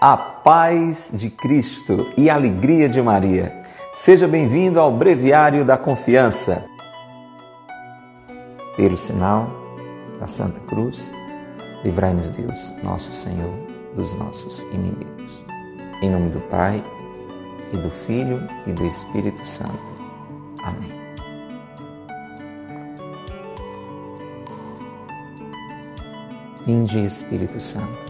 a paz de Cristo e a alegria de Maria. Seja bem-vindo ao Breviário da Confiança. Pelo sinal da Santa Cruz, livrai-nos Deus, nosso Senhor, dos nossos inimigos. Em nome do Pai, e do Filho e do Espírito Santo. Amém. Vinde, Espírito Santo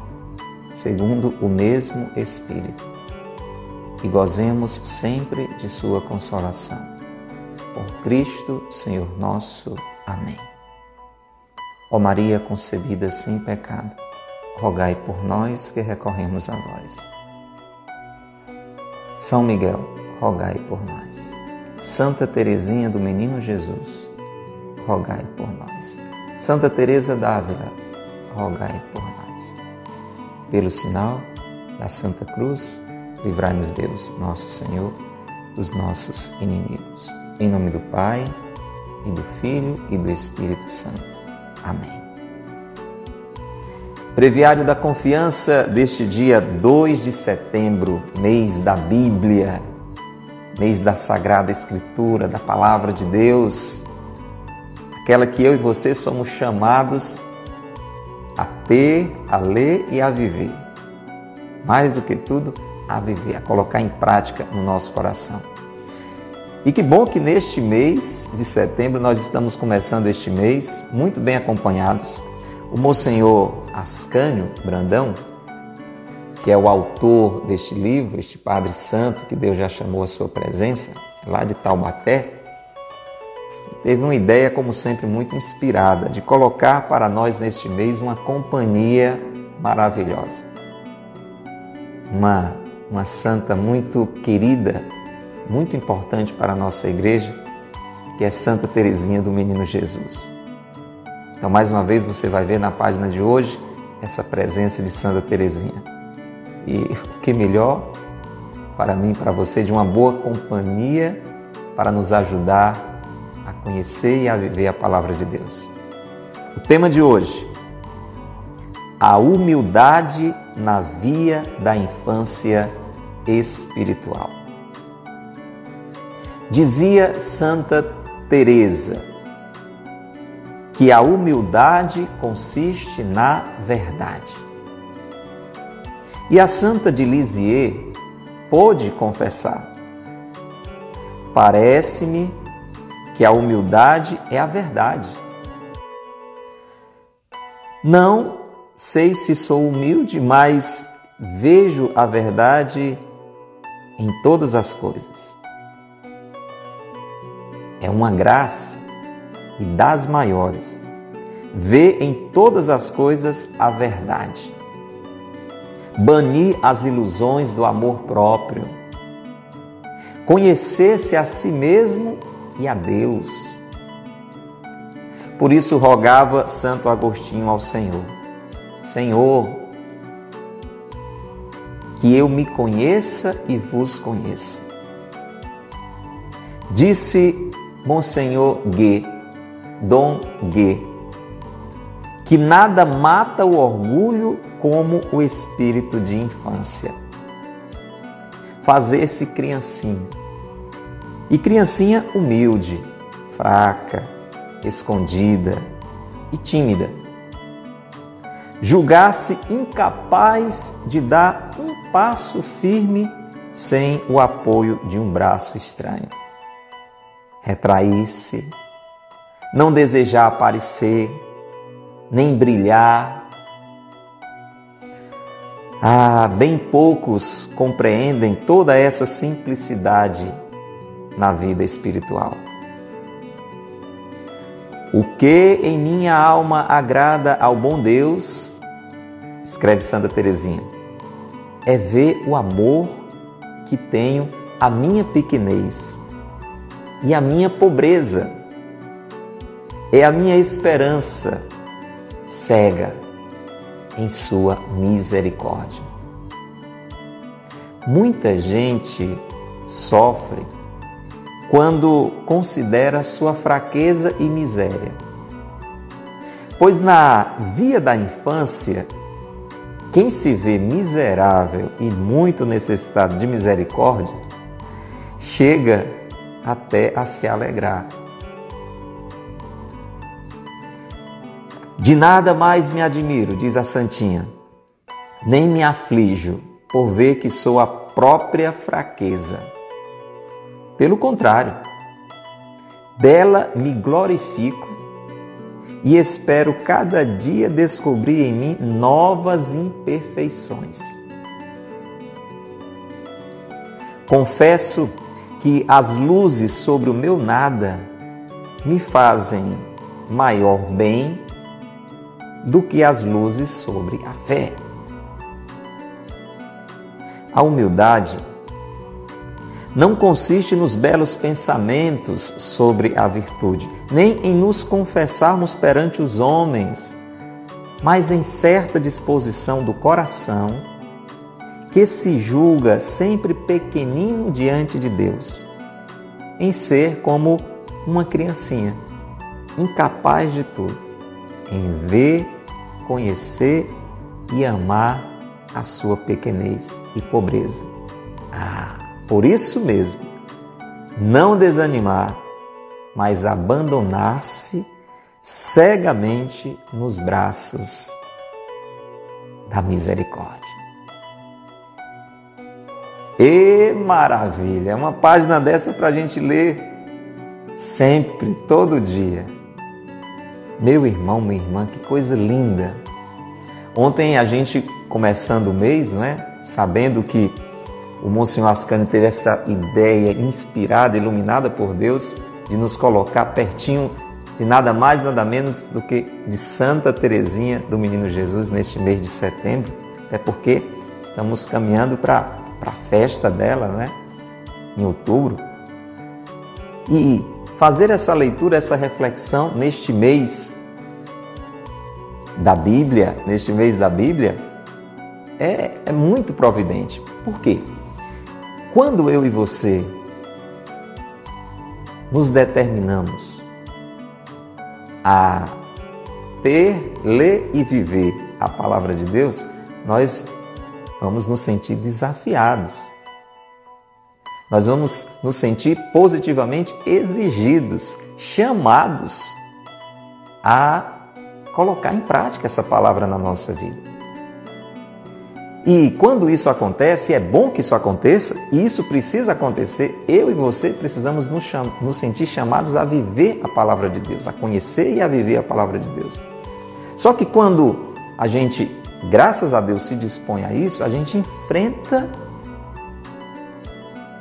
segundo o mesmo Espírito, e gozemos sempre de Sua consolação. Por Cristo, Senhor nosso. Amém. Ó Maria concebida sem pecado, rogai por nós que recorremos a vós. São Miguel, rogai por nós. Santa Teresinha do Menino Jesus, rogai por nós. Santa Teresa d'Ávila, rogai por nós pelo sinal da Santa Cruz, livrai-nos Deus, nosso Senhor, dos nossos inimigos. Em nome do Pai, e do Filho e do Espírito Santo. Amém. Breviário da Confiança deste dia 2 de setembro, mês da Bíblia, mês da Sagrada Escritura, da Palavra de Deus, aquela que eu e você somos chamados ter, a ler e a viver. Mais do que tudo, a viver, a colocar em prática no nosso coração. E que bom que neste mês de setembro nós estamos começando este mês muito bem acompanhados. O Monsenhor Ascânio Brandão, que é o autor deste livro, este Padre Santo que Deus já chamou à sua presença, lá de Taubaté, teve uma ideia, como sempre, muito inspirada de colocar para nós neste mês uma companhia maravilhosa. Uma, uma santa muito querida, muito importante para a nossa igreja, que é Santa Teresinha do Menino Jesus. Então, mais uma vez, você vai ver na página de hoje essa presença de Santa Teresinha. E o que melhor para mim, para você, de uma boa companhia para nos ajudar conhecer e a viver a palavra de Deus. O tema de hoje: a humildade na via da infância espiritual. Dizia Santa Teresa que a humildade consiste na verdade. E a Santa de Lisieux pôde confessar: Parece-me que a humildade é a verdade. Não sei se sou humilde, mas vejo a verdade em todas as coisas. É uma graça e das maiores. Ver em todas as coisas a verdade. Banir as ilusões do amor próprio. Conhecer-se a si mesmo e a Deus. Por isso rogava Santo Agostinho ao Senhor: Senhor, que eu me conheça e vos conheça. Disse Monsenhor Gue, Dom Gue, que nada mata o orgulho como o espírito de infância. Fazer-se criancinho e criancinha humilde, fraca, escondida e tímida. Julgar-se incapaz de dar um passo firme sem o apoio de um braço estranho. Retrair-se, não desejar aparecer, nem brilhar. Ah, bem poucos compreendem toda essa simplicidade na vida espiritual. O que em minha alma agrada ao bom Deus, escreve Santa Teresinha, é ver o amor que tenho a minha pequenez e a minha pobreza. É a minha esperança cega em Sua misericórdia. Muita gente sofre quando considera sua fraqueza e miséria. Pois na via da infância, quem se vê miserável e muito necessitado de misericórdia, chega até a se alegrar. De nada mais me admiro, diz a Santinha, nem me aflijo por ver que sou a própria fraqueza. Pelo contrário, dela me glorifico e espero cada dia descobrir em mim novas imperfeições. Confesso que as luzes sobre o meu nada me fazem maior bem do que as luzes sobre a fé. A humildade não consiste nos belos pensamentos sobre a virtude, nem em nos confessarmos perante os homens, mas em certa disposição do coração que se julga sempre pequenino diante de Deus, em ser como uma criancinha, incapaz de tudo, em ver, conhecer e amar a sua pequenez e pobreza. Ah, por isso mesmo, não desanimar, mas abandonar-se cegamente nos braços da misericórdia. E maravilha! Uma página dessa para a gente ler sempre, todo dia. Meu irmão, minha irmã, que coisa linda! Ontem a gente começando o mês, não é? Sabendo que o Monsenhor Ascani teve essa ideia inspirada, iluminada por Deus, de nos colocar pertinho de nada mais, nada menos do que de Santa Teresinha do Menino Jesus neste mês de setembro, até porque estamos caminhando para a festa dela, né? Em outubro. E fazer essa leitura, essa reflexão neste mês da Bíblia, neste mês da Bíblia, é, é muito providente. Por quê? Quando eu e você nos determinamos a ter, ler e viver a palavra de Deus, nós vamos nos sentir desafiados. Nós vamos nos sentir positivamente exigidos, chamados a colocar em prática essa palavra na nossa vida. E quando isso acontece, é bom que isso aconteça, e isso precisa acontecer, eu e você precisamos nos, cham nos sentir chamados a viver a palavra de Deus, a conhecer e a viver a palavra de Deus. Só que quando a gente, graças a Deus, se dispõe a isso, a gente enfrenta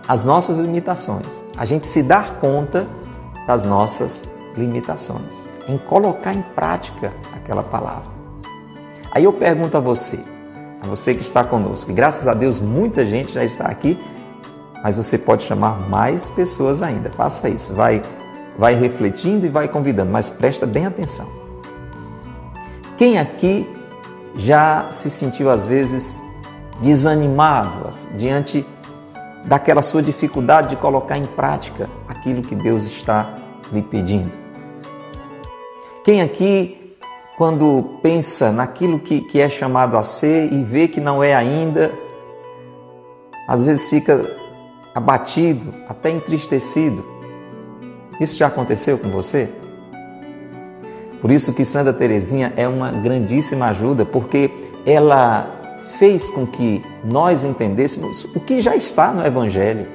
as nossas limitações, a gente se dá conta das nossas limitações, em colocar em prática aquela palavra. Aí eu pergunto a você, a você que está conosco. E graças a Deus muita gente já está aqui, mas você pode chamar mais pessoas ainda. Faça isso, vai, vai refletindo e vai convidando, mas presta bem atenção. Quem aqui já se sentiu às vezes desanimado diante daquela sua dificuldade de colocar em prática aquilo que Deus está lhe pedindo? Quem aqui quando pensa naquilo que, que é chamado a ser e vê que não é ainda, às vezes fica abatido, até entristecido. Isso já aconteceu com você? Por isso que Santa Teresinha é uma grandíssima ajuda, porque ela fez com que nós entendêssemos o que já está no Evangelho.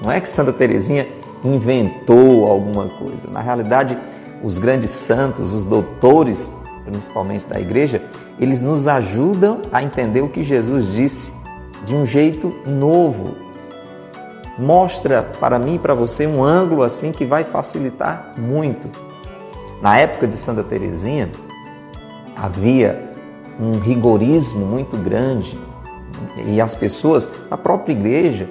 Não é que Santa Teresinha inventou alguma coisa. Na realidade, os grandes santos, os doutores principalmente da igreja, eles nos ajudam a entender o que Jesus disse de um jeito novo. Mostra para mim e para você um ângulo assim que vai facilitar muito. Na época de Santa Teresinha, havia um rigorismo muito grande e as pessoas, a própria igreja,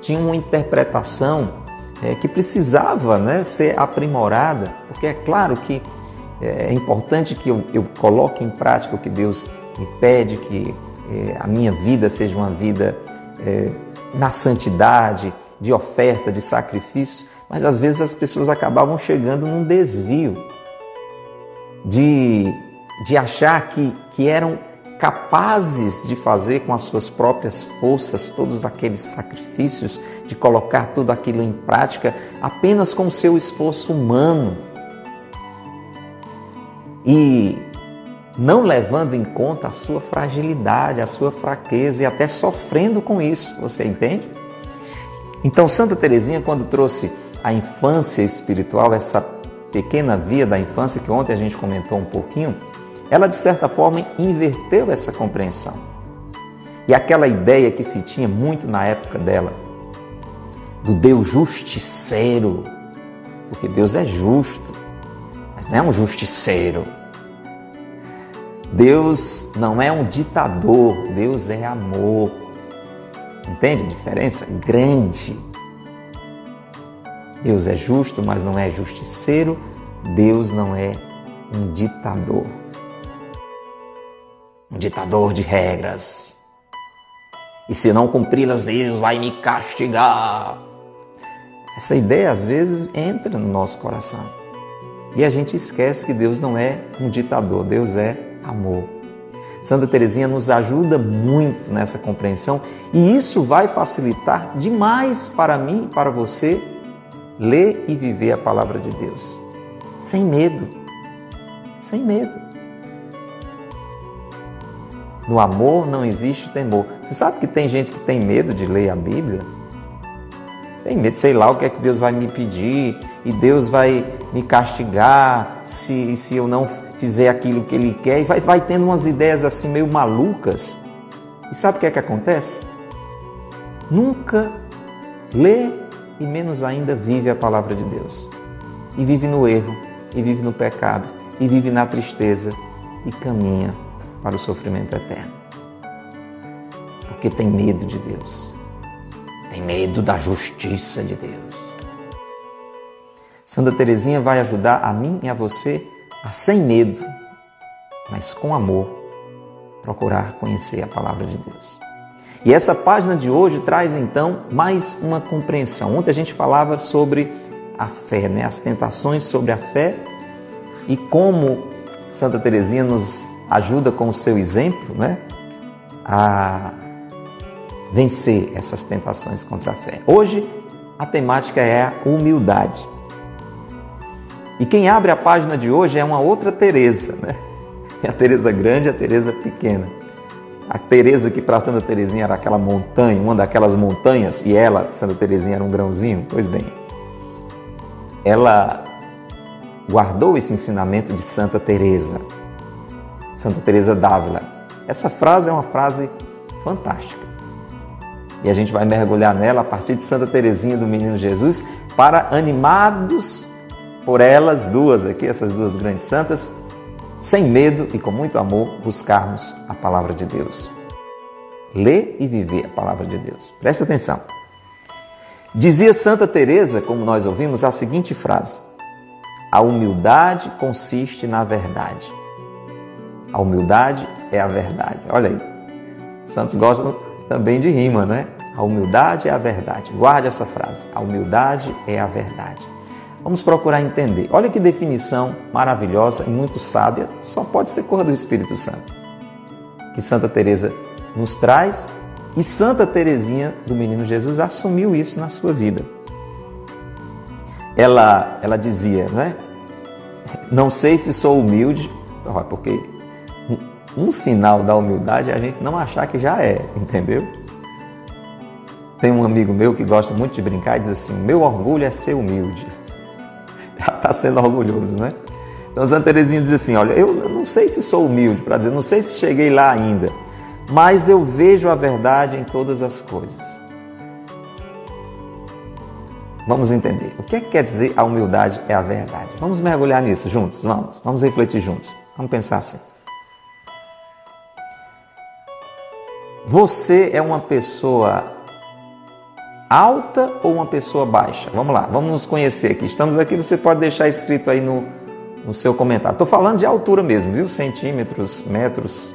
tinham uma interpretação é, que precisava né, ser aprimorada, porque é claro que é, é importante que eu, eu coloque em prática o que Deus me pede, que é, a minha vida seja uma vida é, na santidade, de oferta, de sacrifício, mas às vezes as pessoas acabavam chegando num desvio de, de achar que, que eram capazes de fazer com as suas próprias forças todos aqueles sacrifícios, de colocar tudo aquilo em prática apenas com seu esforço humano. E não levando em conta a sua fragilidade, a sua fraqueza e até sofrendo com isso, você entende? Então, Santa Teresinha, quando trouxe a infância espiritual, essa pequena via da infância que ontem a gente comentou um pouquinho, ela de certa forma inverteu essa compreensão. E aquela ideia que se tinha muito na época dela, do Deus justiceiro, porque Deus é justo, mas não é um justiceiro. Deus não é um ditador, Deus é amor. Entende a diferença? Grande. Deus é justo, mas não é justiceiro. Deus não é um ditador. Um ditador de regras. E se não cumpri-las, Deus vai me castigar. Essa ideia às vezes entra no nosso coração. E a gente esquece que Deus não é um ditador, Deus é amor. Santa Teresinha nos ajuda muito nessa compreensão e isso vai facilitar demais para mim e para você ler e viver a palavra de Deus. Sem medo. Sem medo. No amor não existe temor. Você sabe que tem gente que tem medo de ler a Bíblia? Tem medo, sei lá o que é que Deus vai me pedir e Deus vai me castigar se, se eu não fizer aquilo que Ele quer. E vai, vai tendo umas ideias assim meio malucas. E sabe o que é que acontece? Nunca lê e menos ainda vive a palavra de Deus. E vive no erro, e vive no pecado, e vive na tristeza e caminha para o sofrimento eterno. Porque tem medo de Deus tem medo da justiça de Deus. Santa Teresinha vai ajudar a mim e a você a sem medo, mas com amor, procurar conhecer a palavra de Deus. E essa página de hoje traz então mais uma compreensão. Ontem a gente falava sobre a fé, né? as tentações sobre a fé e como Santa Teresinha nos ajuda com o seu exemplo né? a vencer essas tentações contra a fé. Hoje, a temática é a humildade. E quem abre a página de hoje é uma outra Teresa, né? É a Teresa grande e a Teresa pequena. A Teresa que para Santa Teresinha era aquela montanha, uma daquelas montanhas, e ela, Santa Teresinha, era um grãozinho. Pois bem, ela guardou esse ensinamento de Santa Teresa, Santa Teresa d'Ávila. Essa frase é uma frase fantástica. E a gente vai mergulhar nela a partir de Santa Teresinha do Menino Jesus, para animados por elas duas aqui, essas duas grandes santas, sem medo e com muito amor, buscarmos a palavra de Deus. Ler e viver a palavra de Deus. Preste atenção. Dizia Santa Teresa, como nós ouvimos, a seguinte frase: A humildade consiste na verdade. A humildade é a verdade. Olha aí. Santos gostam também de rima, né? A humildade é a verdade. Guarde essa frase. A humildade é a verdade. Vamos procurar entender. Olha que definição maravilhosa e muito sábia, só pode ser cor do Espírito Santo. Que Santa Teresa nos traz e Santa Teresinha do Menino Jesus assumiu isso na sua vida. Ela ela dizia, não é? Não sei se sou humilde, porque um sinal da humildade é a gente não achar que já é, entendeu? Tem um amigo meu que gosta muito de brincar e diz assim: meu orgulho é ser humilde. Já está sendo orgulhoso, né? Então Santa Teresinha diz assim: olha, eu não sei se sou humilde, para dizer, não sei se cheguei lá ainda, mas eu vejo a verdade em todas as coisas. Vamos entender. O que, é que quer dizer a humildade é a verdade? Vamos mergulhar nisso juntos? Vamos, vamos refletir juntos. Vamos pensar assim. Você é uma pessoa alta ou uma pessoa baixa? Vamos lá, vamos nos conhecer aqui. Estamos aqui, você pode deixar escrito aí no, no seu comentário. Estou falando de altura mesmo, viu? Centímetros, metros.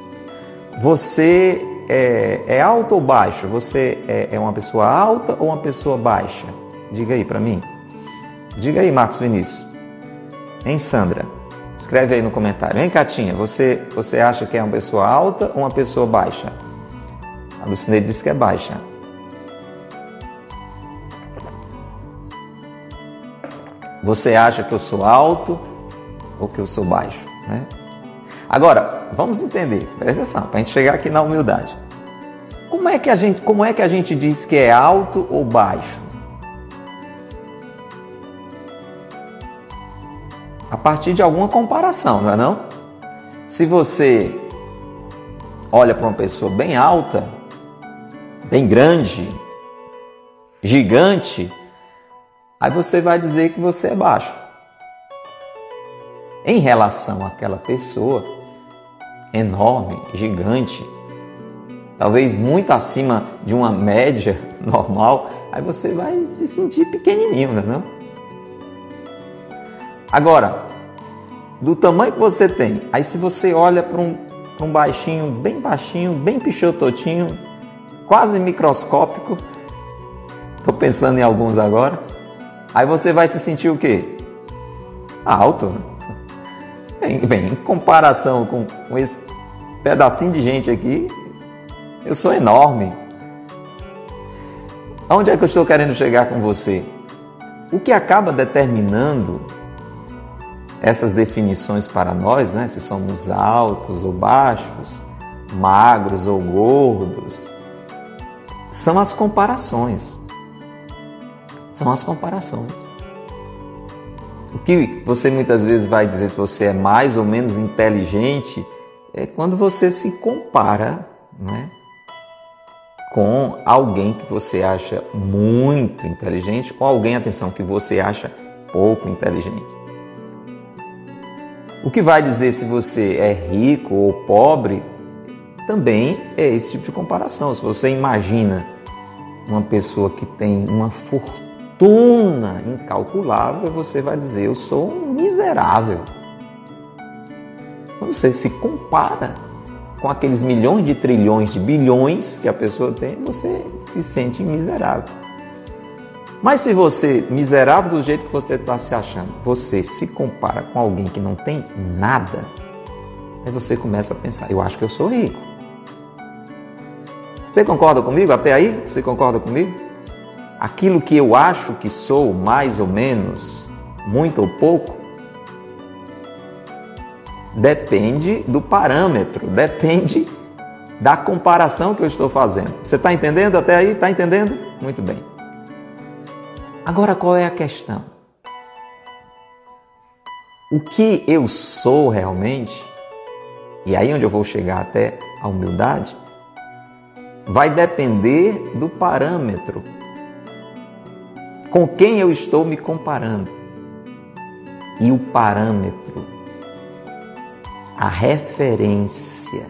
Você é, é alto ou baixo? Você é, é uma pessoa alta ou uma pessoa baixa? Diga aí para mim. Diga aí, Marcos Vinícius. Hein, Sandra? Escreve aí no comentário. Hein, Catinha? Você, você acha que é uma pessoa alta ou uma pessoa baixa? A Lucineide disse que é baixa. Você acha que eu sou alto ou que eu sou baixo? Né? Agora, vamos entender, presta atenção, para a gente chegar aqui na humildade. Como é, que a gente, como é que a gente diz que é alto ou baixo? A partir de alguma comparação, não é não? Se você olha para uma pessoa bem alta, bem grande, gigante, aí você vai dizer que você é baixo. Em relação àquela pessoa enorme, gigante, talvez muito acima de uma média normal, aí você vai se sentir pequenininho, não é não? Agora, do tamanho que você tem, aí se você olha para um, um baixinho, bem baixinho, bem pichototinho, quase microscópico. Estou pensando em alguns agora. Aí você vai se sentir o quê? Alto. Bem, bem em comparação com, com esse pedacinho de gente aqui, eu sou enorme. Onde é que eu estou querendo chegar com você? O que acaba determinando essas definições para nós, né? se somos altos ou baixos, magros ou gordos, são as comparações. São as comparações. O que você muitas vezes vai dizer se você é mais ou menos inteligente é quando você se compara né, com alguém que você acha muito inteligente ou alguém, atenção, que você acha pouco inteligente. O que vai dizer se você é rico ou pobre também é esse tipo de comparação. Se você imagina uma pessoa que tem uma fortuna incalculável, você vai dizer: Eu sou um miserável. Quando você se compara com aqueles milhões de trilhões de bilhões que a pessoa tem, você se sente miserável. Mas se você, miserável do jeito que você está se achando, você se compara com alguém que não tem nada, aí você começa a pensar: eu acho que eu sou rico. Você concorda comigo? Até aí? Você concorda comigo? Aquilo que eu acho que sou, mais ou menos, muito ou pouco, depende do parâmetro, depende da comparação que eu estou fazendo. Você está entendendo até aí? Está entendendo? Muito bem. Agora qual é a questão? O que eu sou realmente, e aí onde eu vou chegar até a humildade, vai depender do parâmetro com quem eu estou me comparando. E o parâmetro, a referência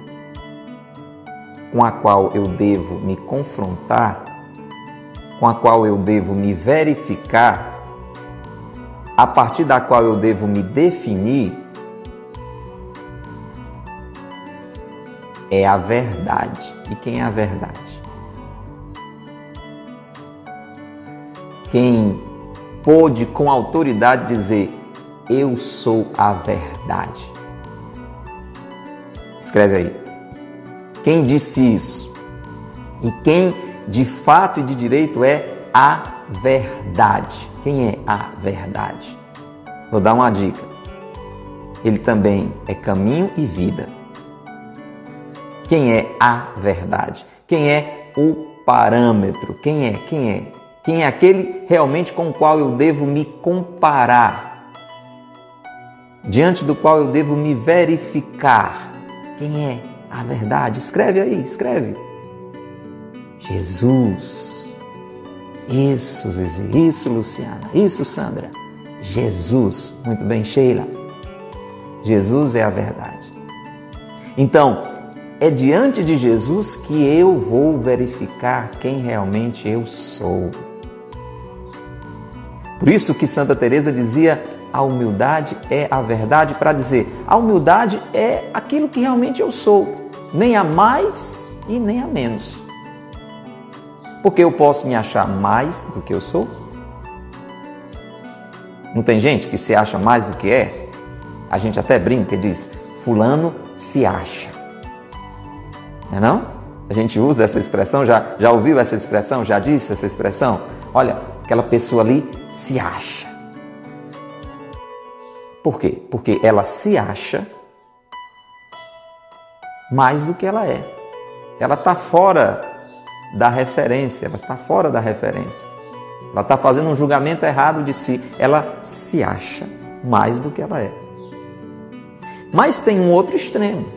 com a qual eu devo me confrontar, com a qual eu devo me verificar, a partir da qual eu devo me definir, é a verdade. E quem é a verdade? Quem pôde com autoridade dizer: Eu sou a verdade. Escreve aí. Quem disse isso? E quem de fato e de direito é a verdade? Quem é a verdade? Vou dar uma dica. Ele também é caminho e vida. Quem é a verdade? Quem é o parâmetro? Quem é? Quem é? Quem é aquele realmente com o qual eu devo me comparar? Diante do qual eu devo me verificar? Quem é a verdade? Escreve aí, escreve. Jesus. Isso, Zizi. Isso, Luciana. Isso, Sandra. Jesus. Muito bem, Sheila. Jesus é a verdade. Então, é diante de Jesus que eu vou verificar quem realmente eu sou. Por isso que Santa Teresa dizia: a humildade é a verdade para dizer, a humildade é aquilo que realmente eu sou, nem a mais e nem a menos. Porque eu posso me achar mais do que eu sou? Não tem gente que se acha mais do que é? A gente até brinca e diz: Fulano se acha. Não é não? A gente usa essa expressão, já, já ouviu essa expressão? Já disse essa expressão? Olha, aquela pessoa ali se acha. Por quê? Porque ela se acha mais do que ela é. Ela está fora da referência, ela está fora da referência. Ela está fazendo um julgamento errado de si. Ela se acha mais do que ela é. Mas tem um outro extremo.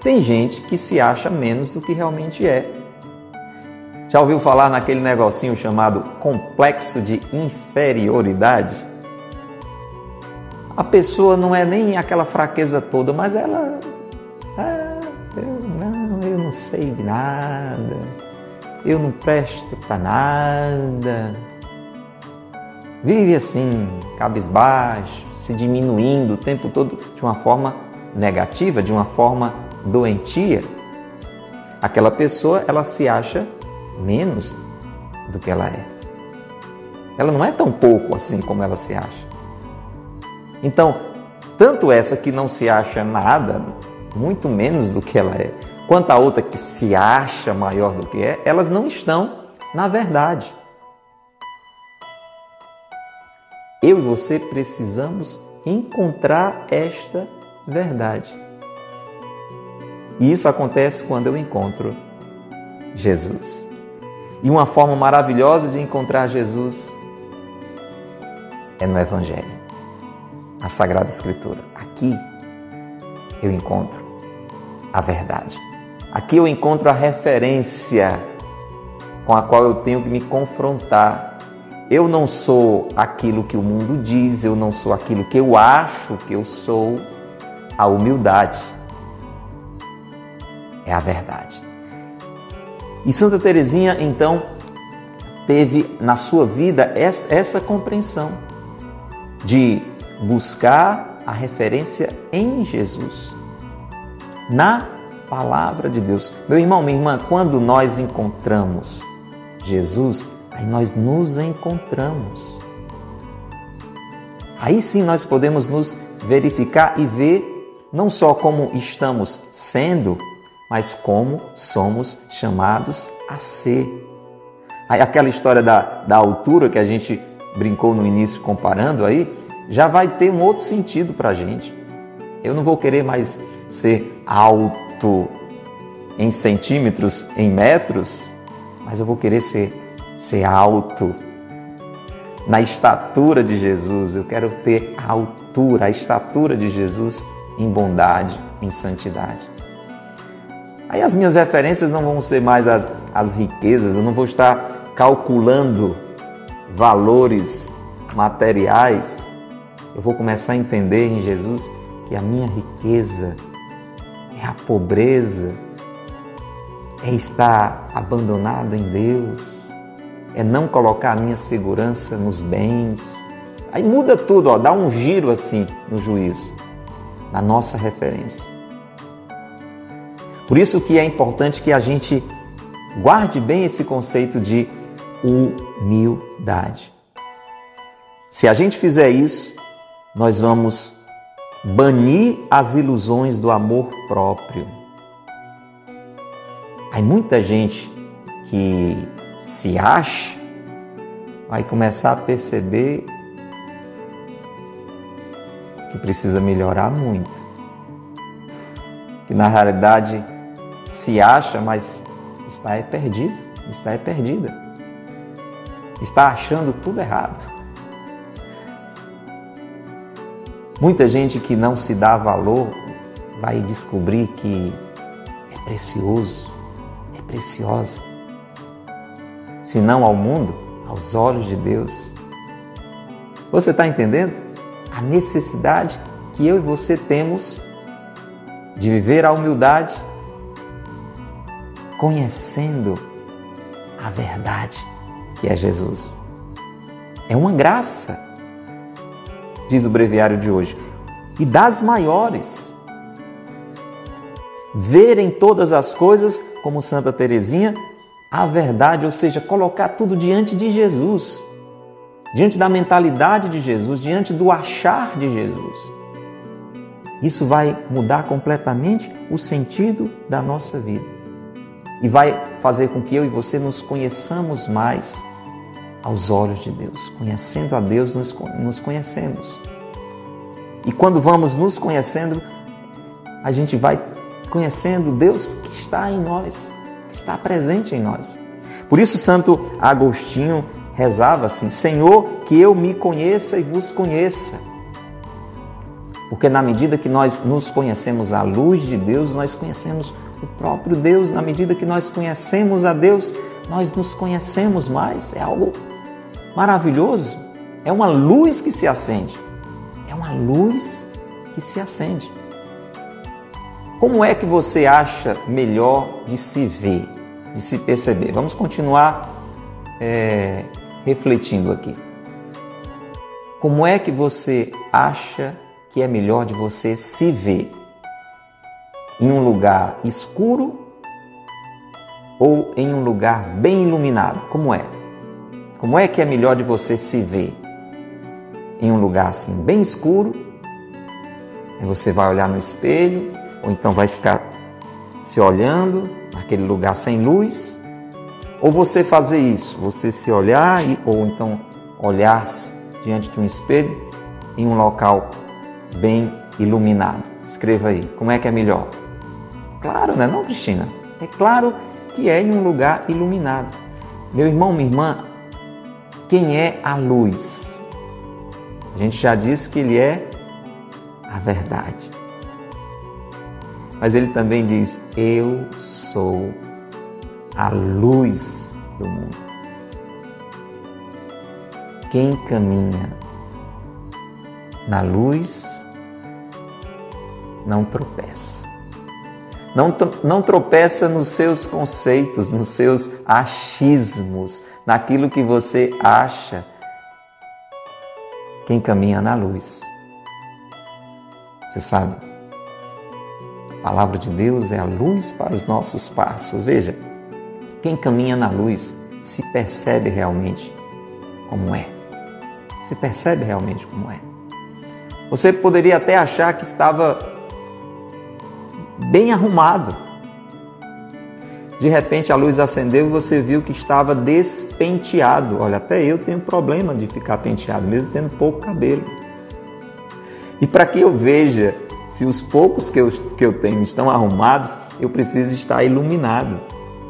Tem gente que se acha menos do que realmente é. Já ouviu falar naquele negocinho chamado complexo de inferioridade? A pessoa não é nem aquela fraqueza toda, mas ela. Ah, eu, não, eu não sei de nada. Eu não presto para nada vive assim, cabisbaixo, se diminuindo o tempo todo de uma forma negativa, de uma forma doentia, aquela pessoa ela se acha menos do que ela é. Ela não é tão pouco assim como ela se acha. Então, tanto essa que não se acha nada, muito menos do que ela é, quanto a outra que se acha maior do que é, elas não estão na verdade. Eu e você precisamos encontrar esta verdade. E isso acontece quando eu encontro Jesus. E uma forma maravilhosa de encontrar Jesus é no Evangelho, na Sagrada Escritura. Aqui eu encontro a verdade. Aqui eu encontro a referência com a qual eu tenho que me confrontar eu não sou aquilo que o mundo diz, eu não sou aquilo que eu acho que eu sou. A humildade é a verdade. E Santa Teresinha, então, teve na sua vida essa compreensão de buscar a referência em Jesus, na palavra de Deus. Meu irmão, minha irmã, quando nós encontramos Jesus, aí nós nos encontramos. Aí sim nós podemos nos verificar e ver não só como estamos sendo, mas como somos chamados a ser. Aí aquela história da, da altura que a gente brincou no início comparando aí, já vai ter um outro sentido para a gente. Eu não vou querer mais ser alto em centímetros, em metros, mas eu vou querer ser ser alto na estatura de Jesus. Eu quero ter a altura, a estatura de Jesus em bondade, em santidade. Aí as minhas referências não vão ser mais as, as riquezas, eu não vou estar calculando valores materiais. Eu vou começar a entender em Jesus que a minha riqueza é a pobreza, é estar abandonado em Deus, é não colocar a minha segurança nos bens. Aí muda tudo, ó, dá um giro assim no juízo, na nossa referência. Por isso que é importante que a gente guarde bem esse conceito de humildade. Se a gente fizer isso, nós vamos banir as ilusões do amor próprio. Há muita gente que se acha, vai começar a perceber que precisa melhorar muito. Que na realidade se acha, mas está é perdido, está é perdida. Está achando tudo errado. Muita gente que não se dá valor vai descobrir que é precioso, é preciosa se não ao mundo, aos olhos de Deus. Você está entendendo? A necessidade que eu e você temos de viver a humildade, conhecendo a verdade que é Jesus. É uma graça, diz o breviário de hoje, e das maiores. Ver em todas as coisas, como Santa Teresinha, a verdade, ou seja, colocar tudo diante de Jesus, diante da mentalidade de Jesus, diante do achar de Jesus. Isso vai mudar completamente o sentido da nossa vida e vai fazer com que eu e você nos conheçamos mais aos olhos de Deus. Conhecendo a Deus, nos conhecemos. E quando vamos nos conhecendo, a gente vai conhecendo Deus que está em nós, que está presente em nós. Por isso, Santo Agostinho rezava assim: Senhor, que eu me conheça e vos conheça porque na medida que nós nos conhecemos à luz de Deus, nós conhecemos próprio Deus. Na medida que nós conhecemos a Deus, nós nos conhecemos mais. É algo maravilhoso. É uma luz que se acende. É uma luz que se acende. Como é que você acha melhor de se ver, de se perceber? Vamos continuar é, refletindo aqui. Como é que você acha que é melhor de você se ver em um lugar escuro ou em um lugar bem iluminado? Como é? Como é que é melhor de você se ver? Em um lugar assim bem escuro, aí você vai olhar no espelho, ou então vai ficar se olhando naquele lugar sem luz, ou você fazer isso, você se olhar ou então olhar-se diante de um espelho em um local bem iluminado. Escreva aí, como é que é melhor? Claro, né, não, Cristina? É claro que é em um lugar iluminado. Meu irmão, minha irmã, quem é a luz? A gente já disse que ele é a verdade. Mas ele também diz: Eu sou a luz do mundo. Quem caminha na luz, não tropeça. Não, não tropeça nos seus conceitos, nos seus achismos, naquilo que você acha. Quem caminha na luz. Você sabe, a palavra de Deus é a luz para os nossos passos. Veja, quem caminha na luz se percebe realmente como é. Se percebe realmente como é. Você poderia até achar que estava bem arrumado. De repente a luz acendeu e você viu que estava despenteado. Olha, até eu tenho problema de ficar penteado, mesmo tendo pouco cabelo. E para que eu veja se os poucos que eu, que eu tenho estão arrumados, eu preciso estar iluminado.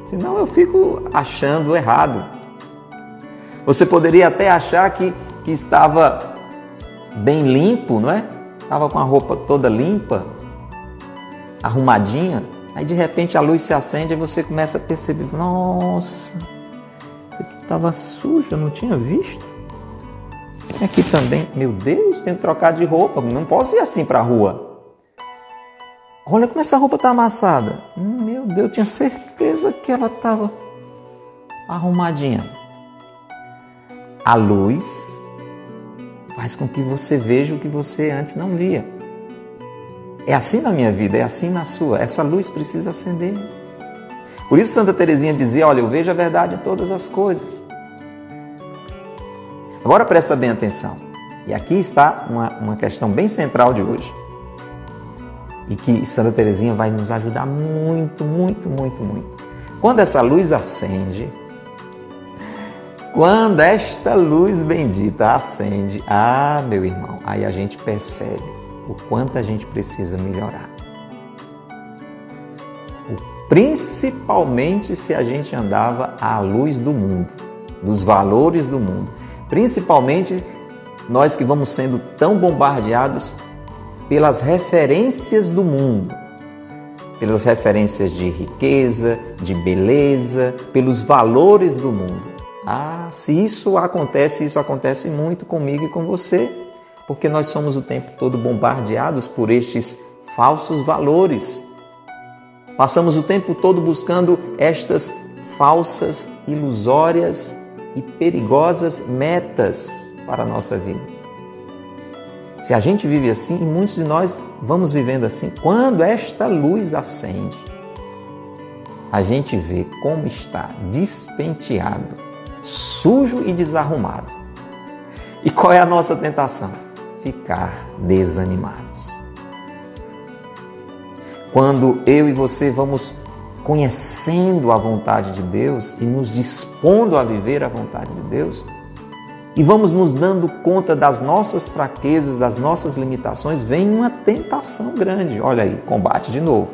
Senão eu fico achando errado. Você poderia até achar que, que estava bem limpo, não é? Estava com a roupa toda limpa, arrumadinha. Aí de repente a luz se acende e você começa a perceber: nossa, isso aqui estava sujo, eu não tinha visto. Aqui também, meu Deus, tenho que trocar de roupa, não posso ir assim para a rua. Olha como essa roupa está amassada. Hum, meu Deus, eu tinha certeza que ela estava arrumadinha. A luz faz com que você veja o que você antes não via. É assim na minha vida, é assim na sua. Essa luz precisa acender. Por isso Santa Teresinha dizia: Olha, eu vejo a verdade em todas as coisas. Agora presta bem atenção. E aqui está uma, uma questão bem central de hoje. E que Santa Teresinha vai nos ajudar muito, muito, muito, muito. Quando essa luz acende, quando esta luz bendita acende, ah, meu irmão, aí a gente percebe o quanto a gente precisa melhorar. Principalmente se a gente andava à luz do mundo, dos valores do mundo. Principalmente nós que vamos sendo tão bombardeados pelas referências do mundo, pelas referências de riqueza, de beleza, pelos valores do mundo. Ah, se isso acontece, isso acontece muito comigo e com você, porque nós somos o tempo todo bombardeados por estes falsos valores. Passamos o tempo todo buscando estas falsas, ilusórias e perigosas metas para a nossa vida. Se a gente vive assim, e muitos de nós vamos vivendo assim, quando esta luz acende, a gente vê como está despenteado, sujo e desarrumado. E qual é a nossa tentação? Ficar desanimados. Quando eu e você vamos conhecendo a vontade de Deus e nos dispondo a viver a vontade de Deus, e vamos nos dando conta das nossas fraquezas, das nossas limitações, vem uma tentação grande. Olha aí, combate de novo.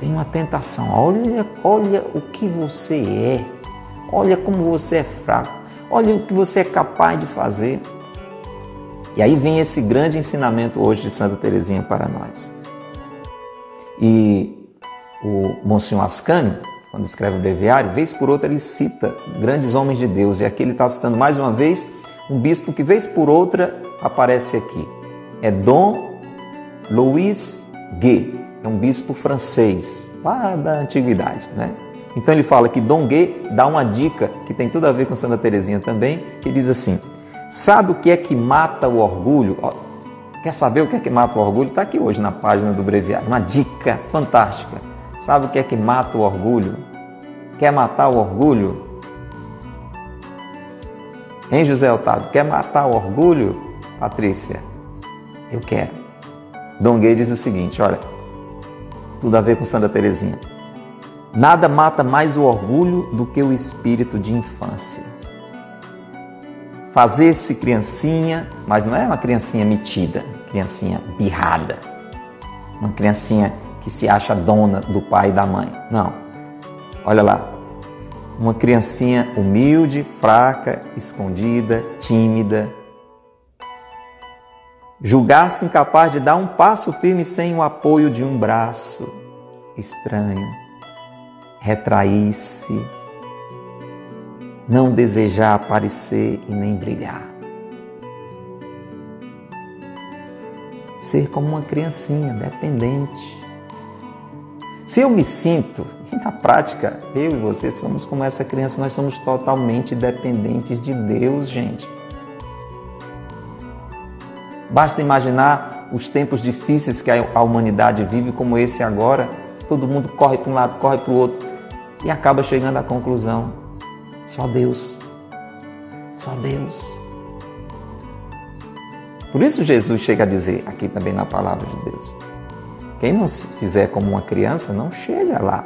Vem uma tentação. Olha, olha o que você é. Olha como você é fraco. Olha o que você é capaz de fazer. E aí vem esse grande ensinamento hoje de Santa Teresinha para nós. E o Monsenhor Ascânio, quando escreve o breviário, vez por outra ele cita grandes homens de Deus. E aqui ele está citando mais uma vez um bispo que, vez por outra, aparece aqui. É Dom Louis Gué, é um bispo francês, lá da antiguidade. Né? Então ele fala que Dom Gué dá uma dica que tem tudo a ver com Santa Teresinha também, que diz assim: Sabe o que é que mata o orgulho? Quer saber o que é que mata o orgulho? Está aqui hoje na página do breviário. Uma dica fantástica. Sabe o que é que mata o orgulho? Quer matar o orgulho? Hein, José Otávio? Quer matar o orgulho? Patrícia, eu quero. Dom Gay diz o seguinte: olha, tudo a ver com Santa Teresinha. Nada mata mais o orgulho do que o espírito de infância. Fazer-se criancinha, mas não é uma criancinha metida, criancinha birrada, uma criancinha que se acha dona do pai e da mãe. Não. Olha lá. Uma criancinha humilde, fraca, escondida, tímida. Julgar-se incapaz de dar um passo firme sem o apoio de um braço estranho. Retrair-se. Não desejar aparecer e nem brilhar. Ser como uma criancinha, dependente se eu me sinto, e na prática, eu e você somos como essa criança, nós somos totalmente dependentes de Deus, gente. Basta imaginar os tempos difíceis que a humanidade vive, como esse agora. Todo mundo corre para um lado, corre para o outro e acaba chegando à conclusão: só Deus. Só Deus. Por isso Jesus chega a dizer aqui também na palavra de Deus: quem não fizer como uma criança não chega lá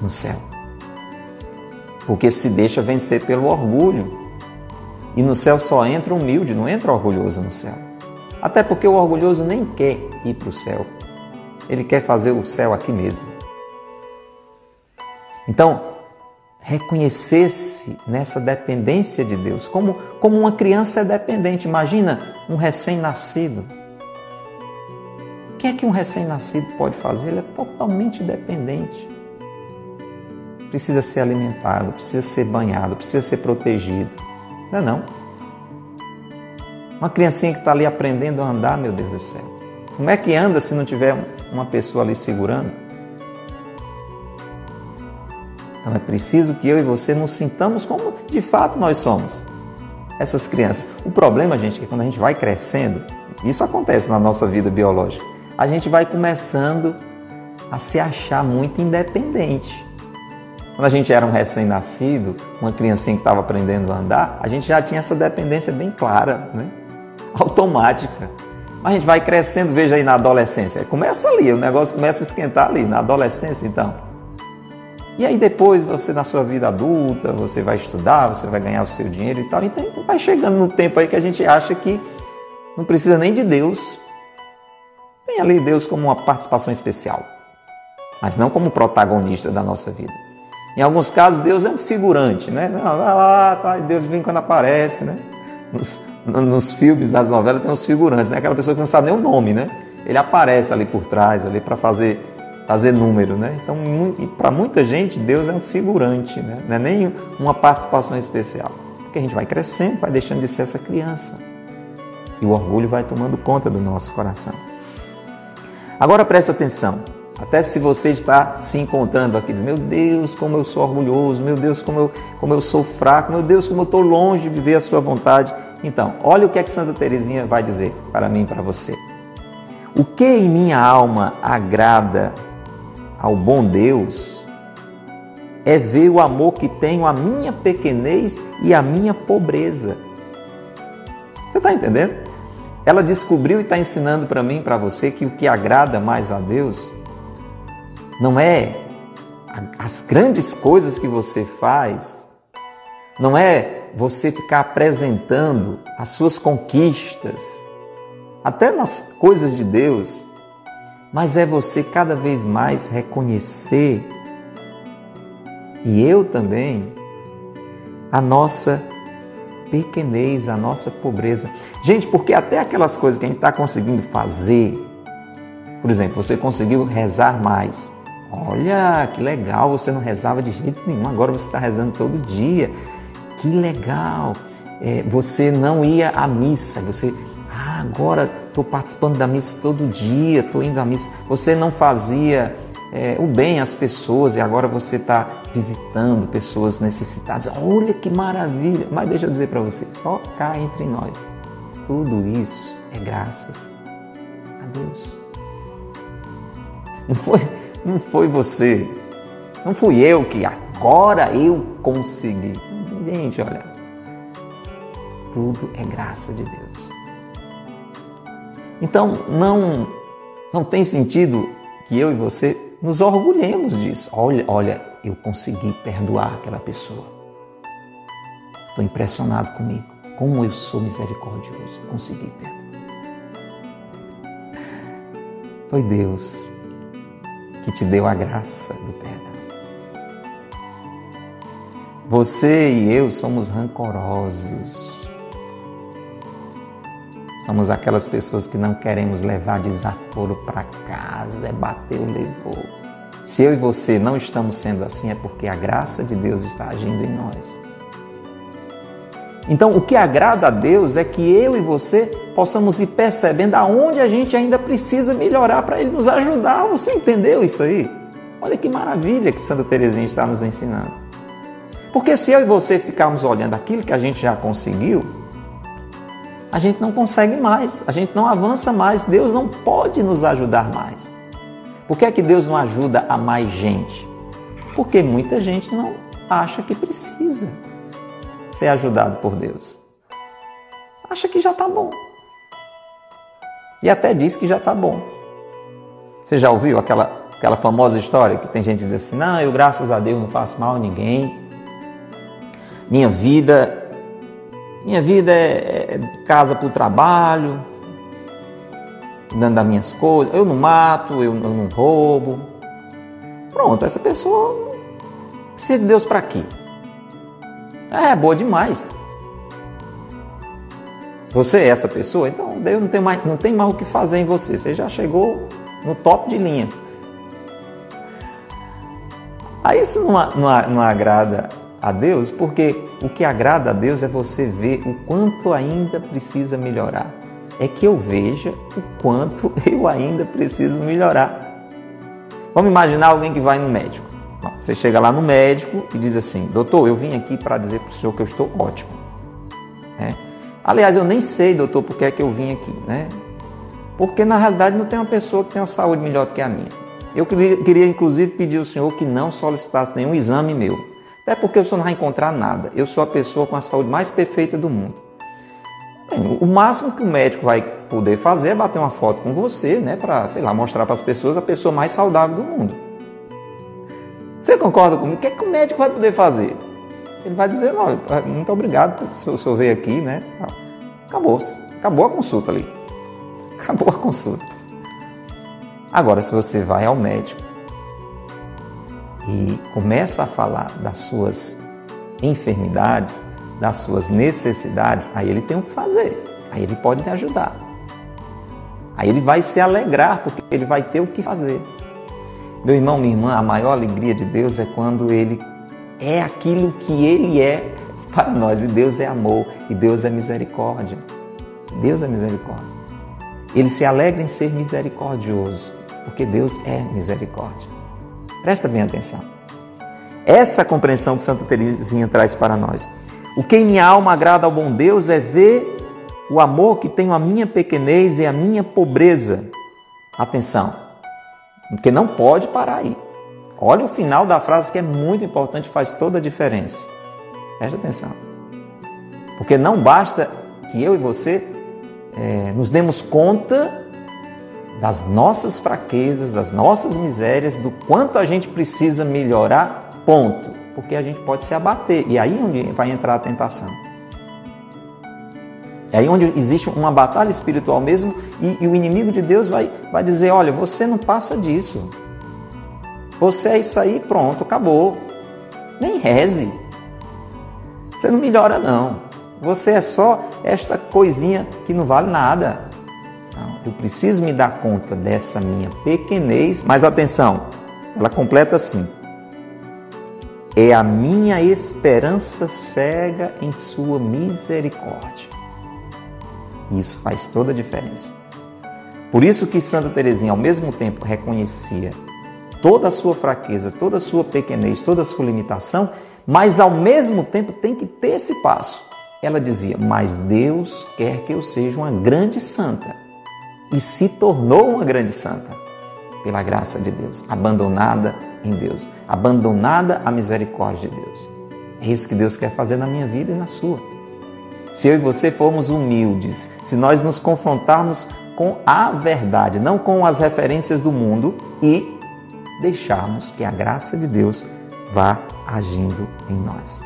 no céu. Porque se deixa vencer pelo orgulho. E no céu só entra humilde, não entra orgulhoso no céu. Até porque o orgulhoso nem quer ir para o céu. Ele quer fazer o céu aqui mesmo. Então, reconhecer-se nessa dependência de Deus, como, como uma criança é dependente. Imagina um recém-nascido que é que um recém-nascido pode fazer? Ele é totalmente dependente. Precisa ser alimentado, precisa ser banhado, precisa ser protegido. Não é não? Uma criancinha que está ali aprendendo a andar, meu Deus do céu. Como é que anda se não tiver uma pessoa ali segurando? Então é preciso que eu e você nos sintamos como de fato nós somos. Essas crianças. O problema, gente, é que quando a gente vai crescendo, isso acontece na nossa vida biológica a gente vai começando a se achar muito independente. Quando a gente era um recém-nascido, uma criancinha que estava aprendendo a andar, a gente já tinha essa dependência bem clara, né? automática. Mas a gente vai crescendo, veja aí na adolescência. Começa ali, o negócio começa a esquentar ali, na adolescência então. E aí depois você na sua vida adulta, você vai estudar, você vai ganhar o seu dinheiro e tal. Então vai chegando no tempo aí que a gente acha que não precisa nem de Deus tem ali Deus como uma participação especial, mas não como protagonista da nossa vida. Em alguns casos, Deus é um figurante, né? Lá, tá, Deus vem quando aparece, né? Nos, nos filmes, nas novelas, tem os figurantes, né? Aquela pessoa que não sabe nem o nome, né? Ele aparece ali por trás, ali para fazer, fazer número, né? Então, para muita gente, Deus é um figurante, né? Não é nem uma participação especial. Porque a gente vai crescendo, vai deixando de ser essa criança. E o orgulho vai tomando conta do nosso coração. Agora preste atenção. Até se você está se encontrando aqui, diz: Meu Deus, como eu sou orgulhoso, meu Deus, como eu, como eu sou fraco, meu Deus, como eu estou longe de viver a sua vontade. Então, olha o que é que Santa Teresinha vai dizer para mim e para você. O que em minha alma agrada ao bom Deus é ver o amor que tenho à minha pequenez e à minha pobreza. Você está entendendo? Ela descobriu e está ensinando para mim para você que o que agrada mais a Deus não é as grandes coisas que você faz, não é você ficar apresentando as suas conquistas, até nas coisas de Deus, mas é você cada vez mais reconhecer, e eu também, a nossa pequenez, a nossa pobreza. Gente, porque até aquelas coisas que a gente está conseguindo fazer, por exemplo, você conseguiu rezar mais, Olha, que legal, você não rezava de jeito nenhum, agora você está rezando todo dia. Que legal. É, você não ia à missa, você, ah, agora estou participando da missa todo dia, estou indo à missa. Você não fazia é, o bem às pessoas e agora você está visitando pessoas necessitadas. Olha que maravilha! Mas deixa eu dizer para você, só cá entre nós, tudo isso é graças a Deus. Não foi, não foi você. Não fui eu que agora eu consegui. Gente, olha. Tudo é graça de Deus. Então, não não tem sentido que eu e você nos orgulhemos disso. Olha, olha, eu consegui perdoar aquela pessoa. Estou impressionado comigo. Como eu sou misericordioso. Consegui perdoar. Foi Deus que te deu a graça do perdão. Você e eu somos rancorosos. Somos aquelas pessoas que não queremos levar desaforo para casa, é bateu, levou. Se eu e você não estamos sendo assim, é porque a graça de Deus está agindo em nós. Então, o que agrada a Deus é que eu e você possamos ir percebendo aonde a gente ainda precisa melhorar para Ele nos ajudar. Você entendeu isso aí? Olha que maravilha que Santa Teresinha está nos ensinando. Porque se eu e você ficarmos olhando aquilo que a gente já conseguiu, a gente não consegue mais, a gente não avança mais, Deus não pode nos ajudar mais. Por que é que Deus não ajuda a mais gente? Porque muita gente não acha que precisa ser ajudado por Deus. Acha que já está bom. E até diz que já está bom. Você já ouviu aquela, aquela famosa história que tem gente que diz assim: não, eu graças a Deus não faço mal a ninguém. Minha vida, minha vida é, casa para o trabalho, dando das minhas coisas. Eu não mato, eu, eu não roubo. Pronto, essa pessoa precisa de Deus para quê? É, boa demais. Você é essa pessoa? Então Deus não tem mais, não tem mais o que fazer em você. Você já chegou no top de linha. Aí isso não, não, não agrada a Deus, porque o que agrada a Deus é você ver o quanto ainda precisa melhorar. É que eu veja o quanto eu ainda preciso melhorar. Vamos imaginar alguém que vai no médico. Você chega lá no médico e diz assim: Doutor, eu vim aqui para dizer para o senhor que eu estou ótimo. É. Aliás, eu nem sei, doutor, por que é que eu vim aqui, né? Porque na realidade não tem uma pessoa que tem uma saúde melhor do que a minha. Eu queria, queria inclusive pedir ao senhor que não solicitasse nenhum exame meu. Até porque o senhor não vai encontrar nada. Eu sou a pessoa com a saúde mais perfeita do mundo. Bem, o máximo que o médico vai poder fazer é bater uma foto com você, né? Para, sei lá, mostrar para as pessoas a pessoa mais saudável do mundo. Você concorda comigo? O que, é que o médico vai poder fazer? Ele vai dizer, olha, muito obrigado por o senhor veio aqui, né? Acabou, acabou a consulta ali. Acabou a consulta. Agora, se você vai ao médico e começa a falar das suas enfermidades, das suas necessidades, aí ele tem o que fazer. Aí ele pode lhe ajudar. Aí ele vai se alegrar, porque ele vai ter o que fazer. Meu irmão, minha irmã, a maior alegria de Deus é quando Ele é aquilo que Ele é para nós. E Deus é amor, e Deus é misericórdia. Deus é misericórdia. Ele se alegra em ser misericordioso. porque Deus é misericórdia. Presta bem atenção. Essa compreensão que Santa Teresinha traz para nós. O que em minha alma agrada ao bom Deus é ver o amor que tenho a minha pequenez e a minha pobreza. Atenção, porque não pode parar aí. Olha o final da frase que é muito importante, faz toda a diferença. Presta atenção. Porque não basta que eu e você é, nos demos conta das nossas fraquezas, das nossas misérias, do quanto a gente precisa melhorar, ponto. Porque a gente pode se abater. E aí onde vai entrar a tentação. É aí onde existe uma batalha espiritual mesmo e, e, o inimigo de Deus vai, vai dizer: olha, você não passa disso. Você é isso aí, pronto, acabou. Nem reze. Você não melhora, não. Você é só esta coisinha que não vale nada. Eu preciso me dar conta dessa minha pequenez, mas atenção, ela completa assim: é a minha esperança cega em Sua misericórdia. Isso faz toda a diferença. Por isso que Santa Teresinha, ao mesmo tempo, reconhecia toda a sua fraqueza, toda a sua pequenez, toda a sua limitação, mas ao mesmo tempo tem que ter esse passo. Ela dizia: Mas Deus quer que eu seja uma grande santa. E se tornou uma grande santa, pela graça de Deus, abandonada em Deus, abandonada à misericórdia de Deus. É isso que Deus quer fazer na minha vida e na sua. Se eu e você formos humildes, se nós nos confrontarmos com a verdade, não com as referências do mundo e deixarmos que a graça de Deus vá agindo em nós.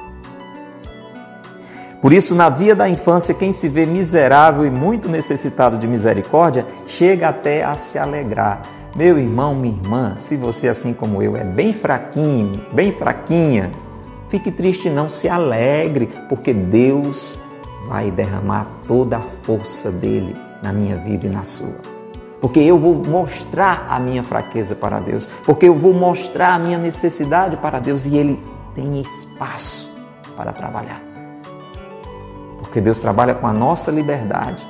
Por isso, na via da infância, quem se vê miserável e muito necessitado de misericórdia, chega até a se alegrar. Meu irmão, minha irmã, se você, assim como eu, é bem fraquinho, bem fraquinha, fique triste não, se alegre, porque Deus vai derramar toda a força dele na minha vida e na sua. Porque eu vou mostrar a minha fraqueza para Deus, porque eu vou mostrar a minha necessidade para Deus e ele tem espaço para trabalhar. Porque Deus trabalha com a nossa liberdade.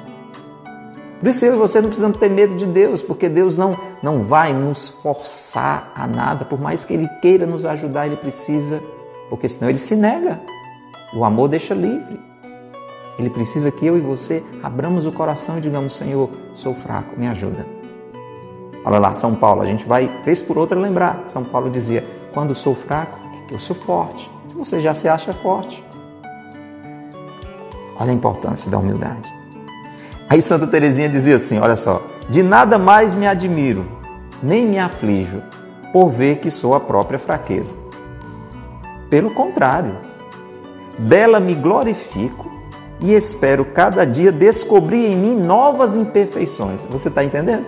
Por isso eu e você não precisamos ter medo de Deus, porque Deus não, não vai nos forçar a nada, por mais que Ele queira nos ajudar, Ele precisa, porque senão Ele se nega. O amor deixa livre. Ele precisa que eu e você abramos o coração e digamos: Senhor, sou fraco, me ajuda. Olha lá, São Paulo, a gente vai, vez por outra, lembrar. São Paulo dizia: Quando sou fraco, eu sou forte. Se você já se acha forte, Olha a importância da humildade. Aí Santa Teresinha dizia assim: olha só, de nada mais me admiro, nem me aflijo, por ver que sou a própria fraqueza. Pelo contrário, dela me glorifico e espero cada dia descobrir em mim novas imperfeições. Você está entendendo?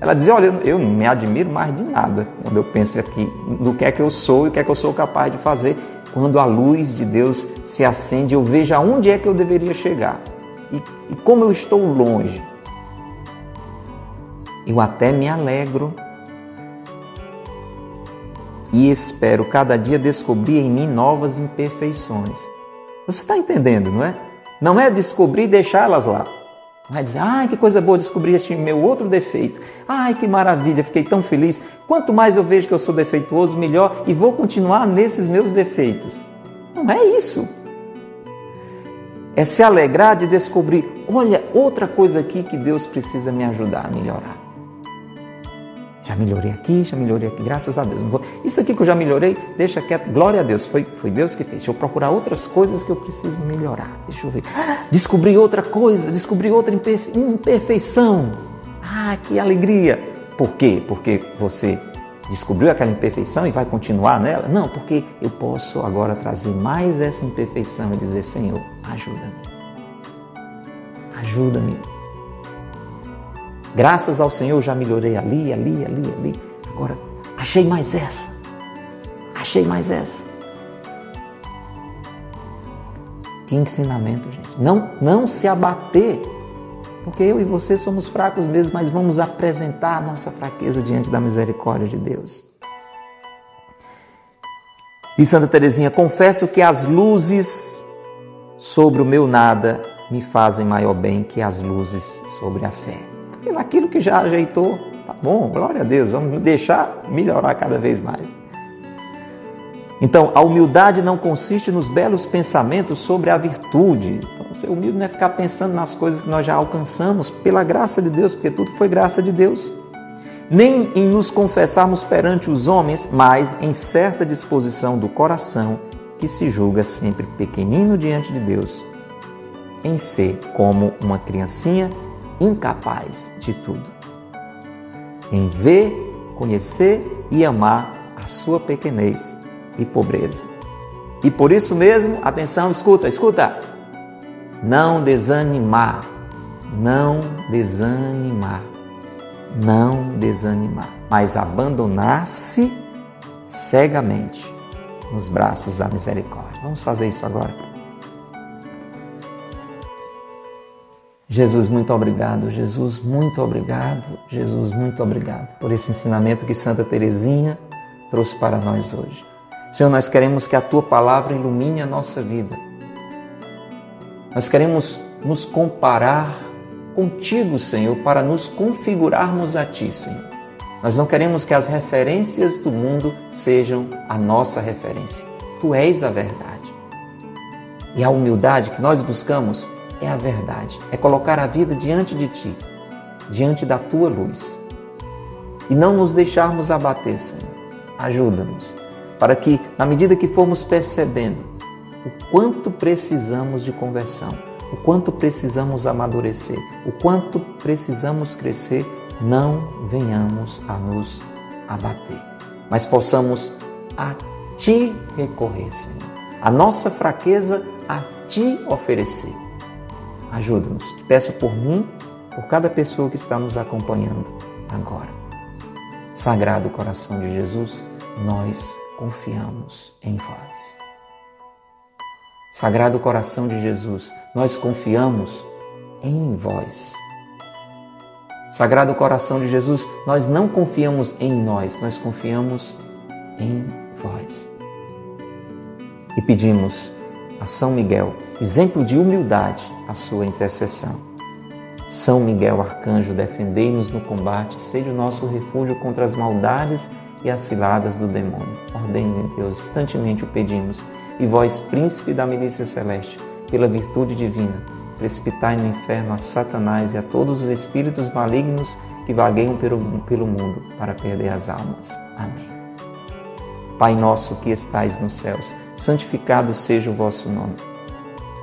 Ela dizia: Olha, eu não me admiro mais de nada quando eu penso aqui no que é que eu sou e o que é que eu sou capaz de fazer quando a luz de Deus se acende, eu vejo aonde é que eu deveria chegar e, e como eu estou longe. Eu até me alegro e espero cada dia descobrir em mim novas imperfeições. Você está entendendo, não é? Não é descobrir e deixá-las lá. Vai dizer, ai que coisa boa descobrir este meu outro defeito. Ai que maravilha, fiquei tão feliz. Quanto mais eu vejo que eu sou defeituoso, melhor e vou continuar nesses meus defeitos. Não é isso. É se alegrar de descobrir, olha, outra coisa aqui que Deus precisa me ajudar a melhorar. Já melhorei aqui, já melhorei aqui, graças a Deus. Isso aqui que eu já melhorei, deixa quieto, glória a Deus, foi, foi Deus que fez. Deixa eu procurar outras coisas que eu preciso melhorar. Deixa eu ver. Descobri outra coisa, descobri outra imperfeição. Ah, que alegria! Por quê? Porque você descobriu aquela imperfeição e vai continuar nela? Não, porque eu posso agora trazer mais essa imperfeição e dizer: Senhor, ajuda-me. Ajuda-me Graças ao Senhor já melhorei ali, ali, ali, ali. Agora achei mais essa. Achei mais essa. Que ensinamento, gente. Não, não se abater. Porque eu e você somos fracos mesmo, mas vamos apresentar a nossa fraqueza diante da misericórdia de Deus. E Santa Teresinha, confesso que as luzes sobre o meu nada me fazem maior bem que as luzes sobre a fé naquilo que já ajeitou, tá bom, glória a Deus, vamos deixar melhorar cada vez mais. Então, a humildade não consiste nos belos pensamentos sobre a virtude. Então, ser humilde não é ficar pensando nas coisas que nós já alcançamos pela graça de Deus, porque tudo foi graça de Deus. Nem em nos confessarmos perante os homens, mas em certa disposição do coração que se julga sempre pequenino diante de Deus, em ser como uma criancinha incapaz de tudo. Em ver, conhecer e amar a sua pequenez e pobreza. E por isso mesmo, atenção, escuta, escuta. Não desanimar, não desanimar, não desanimar, mas abandonar-se cegamente nos braços da misericórdia. Vamos fazer isso agora. Jesus, muito obrigado. Jesus, muito obrigado. Jesus, muito obrigado por esse ensinamento que Santa Teresinha trouxe para nós hoje. Senhor, nós queremos que a tua palavra ilumine a nossa vida. Nós queremos nos comparar contigo, Senhor, para nos configurarmos a ti, Senhor. Nós não queremos que as referências do mundo sejam a nossa referência. Tu és a verdade. E a humildade que nós buscamos é a verdade, é colocar a vida diante de ti, diante da tua luz. E não nos deixarmos abater, Senhor. Ajuda-nos para que, na medida que formos percebendo o quanto precisamos de conversão, o quanto precisamos amadurecer, o quanto precisamos crescer, não venhamos a nos abater, mas possamos a Ti recorrer, Senhor. A nossa fraqueza a Ti oferecer. Ajuda-nos. Peço por mim, por cada pessoa que está nos acompanhando agora. Sagrado coração de Jesus, nós confiamos em vós. Sagrado coração de Jesus, nós confiamos em vós. Sagrado coração de Jesus, nós não confiamos em nós, nós confiamos em vós. E pedimos a São Miguel, exemplo de humildade, a sua intercessão. São Miguel Arcanjo, defendei-nos no combate, seja o nosso refúgio contra as maldades e as ciladas do demônio. Ordem de Deus, instantemente o pedimos. E vós, príncipe da milícia celeste, pela virtude divina, precipitai no inferno a Satanás e a todos os espíritos malignos que vagueiam pelo, pelo mundo para perder as almas. Amém. Pai nosso que estais nos céus, santificado seja o vosso nome.